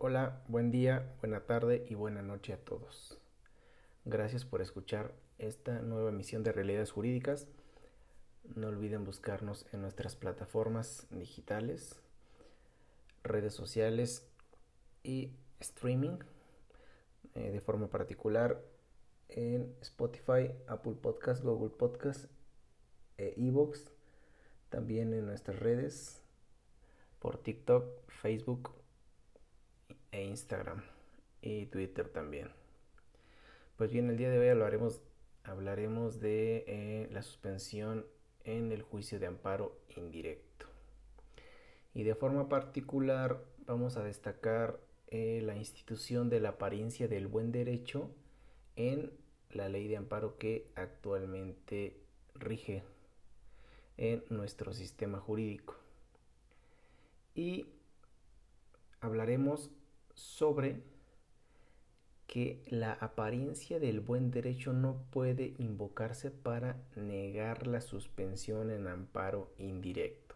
Hola, buen día, buena tarde y buena noche a todos. Gracias por escuchar esta nueva emisión de Realidades Jurídicas. No olviden buscarnos en nuestras plataformas digitales, redes sociales y streaming, eh, de forma particular en Spotify, Apple Podcast, Google Podcast e Evox, también en nuestras redes por TikTok, Facebook e Instagram y Twitter también. Pues bien, el día de hoy hablaremos, de eh, la suspensión en el juicio de amparo indirecto. Y de forma particular vamos a destacar eh, la institución de la apariencia del buen derecho en la ley de amparo que actualmente rige en nuestro sistema jurídico. Y hablaremos sobre que la apariencia del buen derecho no puede invocarse para negar la suspensión en amparo indirecto.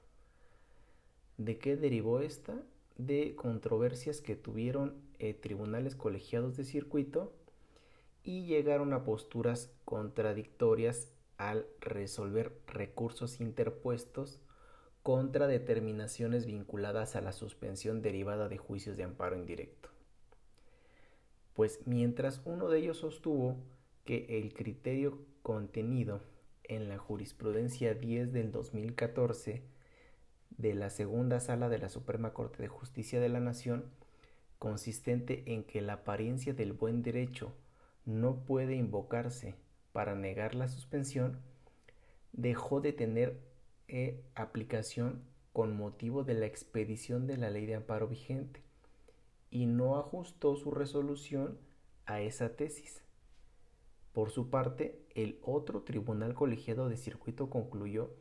¿De qué derivó esta? De controversias que tuvieron eh, tribunales colegiados de circuito y llegaron a posturas contradictorias al resolver recursos interpuestos contra determinaciones vinculadas a la suspensión derivada de juicios de amparo indirecto. Pues mientras uno de ellos sostuvo que el criterio contenido en la jurisprudencia 10 del 2014 de la segunda sala de la Suprema Corte de Justicia de la Nación, consistente en que la apariencia del buen derecho no puede invocarse para negar la suspensión, dejó de tener eh, aplicación con motivo de la expedición de la ley de amparo vigente y no ajustó su resolución a esa tesis. Por su parte, el otro tribunal colegiado de circuito concluyó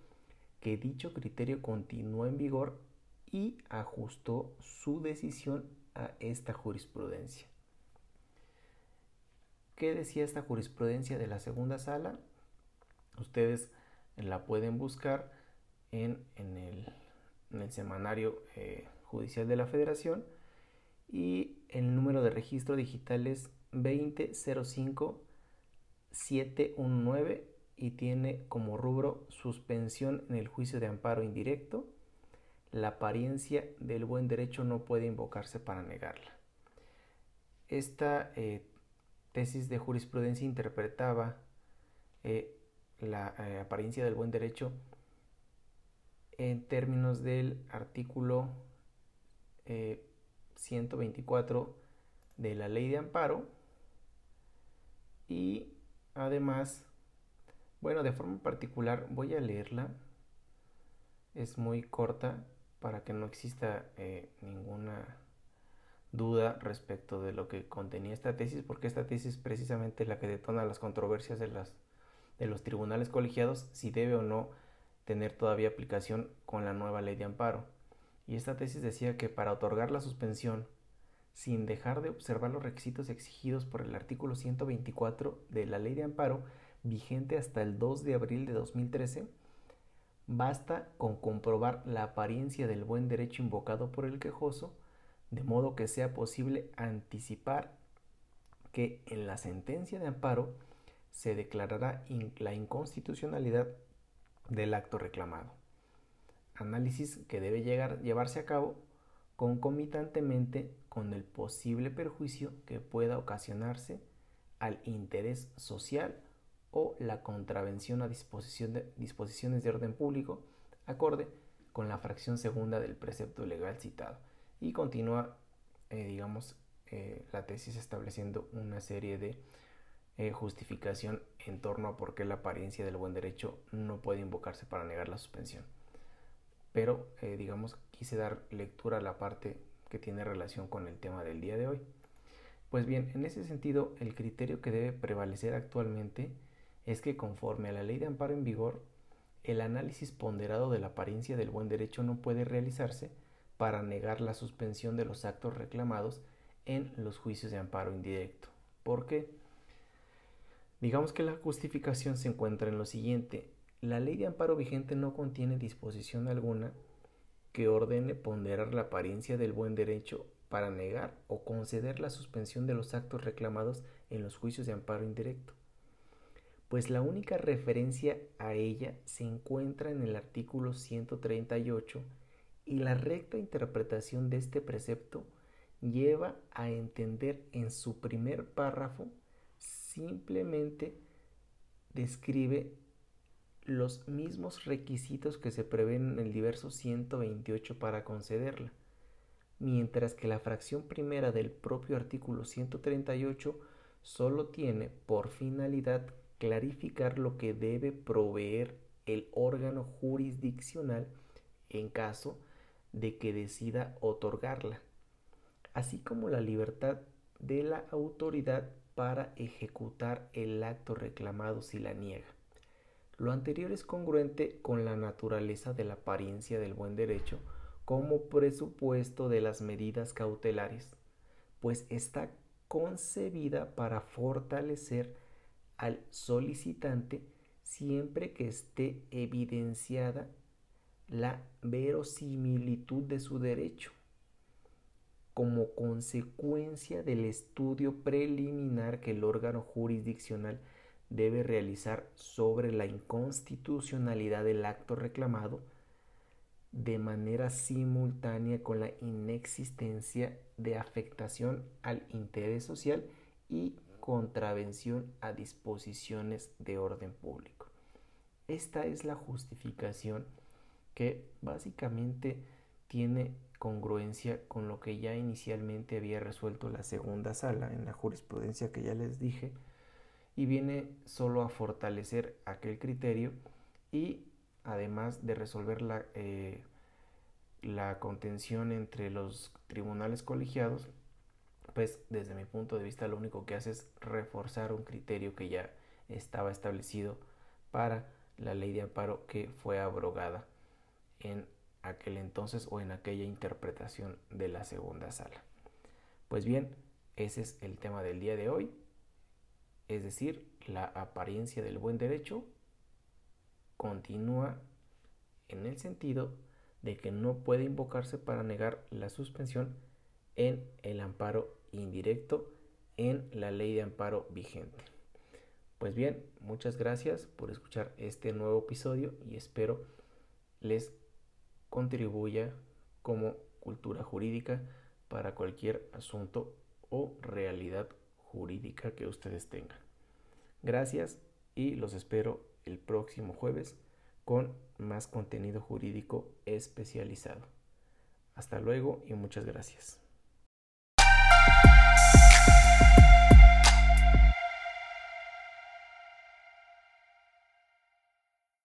que dicho criterio continuó en vigor y ajustó su decisión a esta jurisprudencia. ¿Qué decía esta jurisprudencia de la segunda sala? Ustedes la pueden buscar en, el, semanario eh, judicial de la federación y el número de registro digital es 2005719 y tiene como rubro suspensión en el juicio de amparo indirecto. La apariencia del buen derecho no puede invocarse para negarla. Esta eh, tesis de jurisprudencia interpretaba eh, la apariencia del buen derecho en términos del artículo 124 eh, de la ley de amparo. Y además, bueno, de forma particular voy a leerla, es muy corta para que no exista ninguna duda respecto de lo que contenía esta tesis, porque esta tesis es precisamente la que detona las controversias de, las, de los tribunales colegiados si debe o no tener todavía aplicación con la nueva ley de amparo. Y esta tesis decía que para otorgar la suspensión, sin dejar de observar los requisitos exigidos por el artículo 124 de la ley de amparo, vigente hasta el 2 de abril de 2013, basta con comprobar la apariencia del buen derecho invocado por el quejoso de modo que sea posible anticipar que en la sentencia de amparo se declarará la inconstitucionalidad del acto reclamado. Análisis que debe llegar, llevarse a cabo concomitantemente con el posible perjuicio que pueda ocasionarse al interés social o la contravención a disposiciones de orden público acorde con la fracción segunda del precepto legal citado y continúa, eh, digamos, eh, la tesis estableciendo una serie de eh, justificación en torno a por qué la apariencia del buen derecho no puede invocarse para negar la suspensión. Pero, digamos, quise dar lectura a la parte que tiene relación con el tema del día de hoy. Pues bien, en ese sentido, el criterio que debe prevalecer actualmente es que conforme a la ley de amparo en vigor, el análisis ponderado de la apariencia del buen derecho no puede realizarse para negar la suspensión de los actos reclamados en los juicios de amparo indirecto. ¿Por qué? Digamos que la justificación se encuentra en lo siguiente. La ley de amparo vigente no contiene disposición alguna que ordene ponderar la apariencia del buen derecho para negar o conceder la suspensión de los actos reclamados en los juicios de amparo indirecto, pues la única referencia a ella se encuentra en el artículo 138 y la recta interpretación de este precepto lleva a entender en su primer párrafo simplemente describe los mismos requisitos que se prevén en el diverso 128 para concederla, mientras que la fracción primera del propio artículo 138 solo tiene por finalidad clarificar lo que debe proveer el órgano jurisdiccional en caso de que decida otorgarla, así como la libertad de la autoridad para ejecutar el acto reclamado si la niega. Lo anterior es congruente con la naturaleza de la apariencia del buen derecho como presupuesto de las medidas cautelares, pues está concebida para fortalecer al solicitante siempre que esté evidenciada la verosimilitud de su derecho como consecuencia del estudio preliminar que el órgano jurisdiccional debe realizar sobre la inconstitucionalidad del acto reclamado de manera simultánea con la inexistencia de afectación al interés social y contravención a disposiciones de orden público. Esta es la justificación que básicamente tiene congruencia con lo que ya inicialmente había resuelto la segunda sala en la jurisprudencia que ya les dije y viene solo a fortalecer aquel criterio y además de resolver la, eh, la contención entre los tribunales colegiados pues desde mi punto de vista lo único que hace es reforzar un criterio que ya estaba establecido para la ley de amparo que fue abrogada en aquel entonces o en aquella interpretación de la segunda sala. Pues bien, ese es el tema del día de hoy, es decir, la apariencia del buen derecho continúa en el sentido de que no puede invocarse para negar la suspensión en el amparo indirecto en la ley de amparo vigente. Pues bien, muchas gracias por escuchar este nuevo episodio y espero les contribuya como cultura jurídica para cualquier asunto o realidad jurídica que ustedes tengan. Gracias y los espero el próximo jueves con más contenido jurídico especializado. Hasta luego y muchas gracias.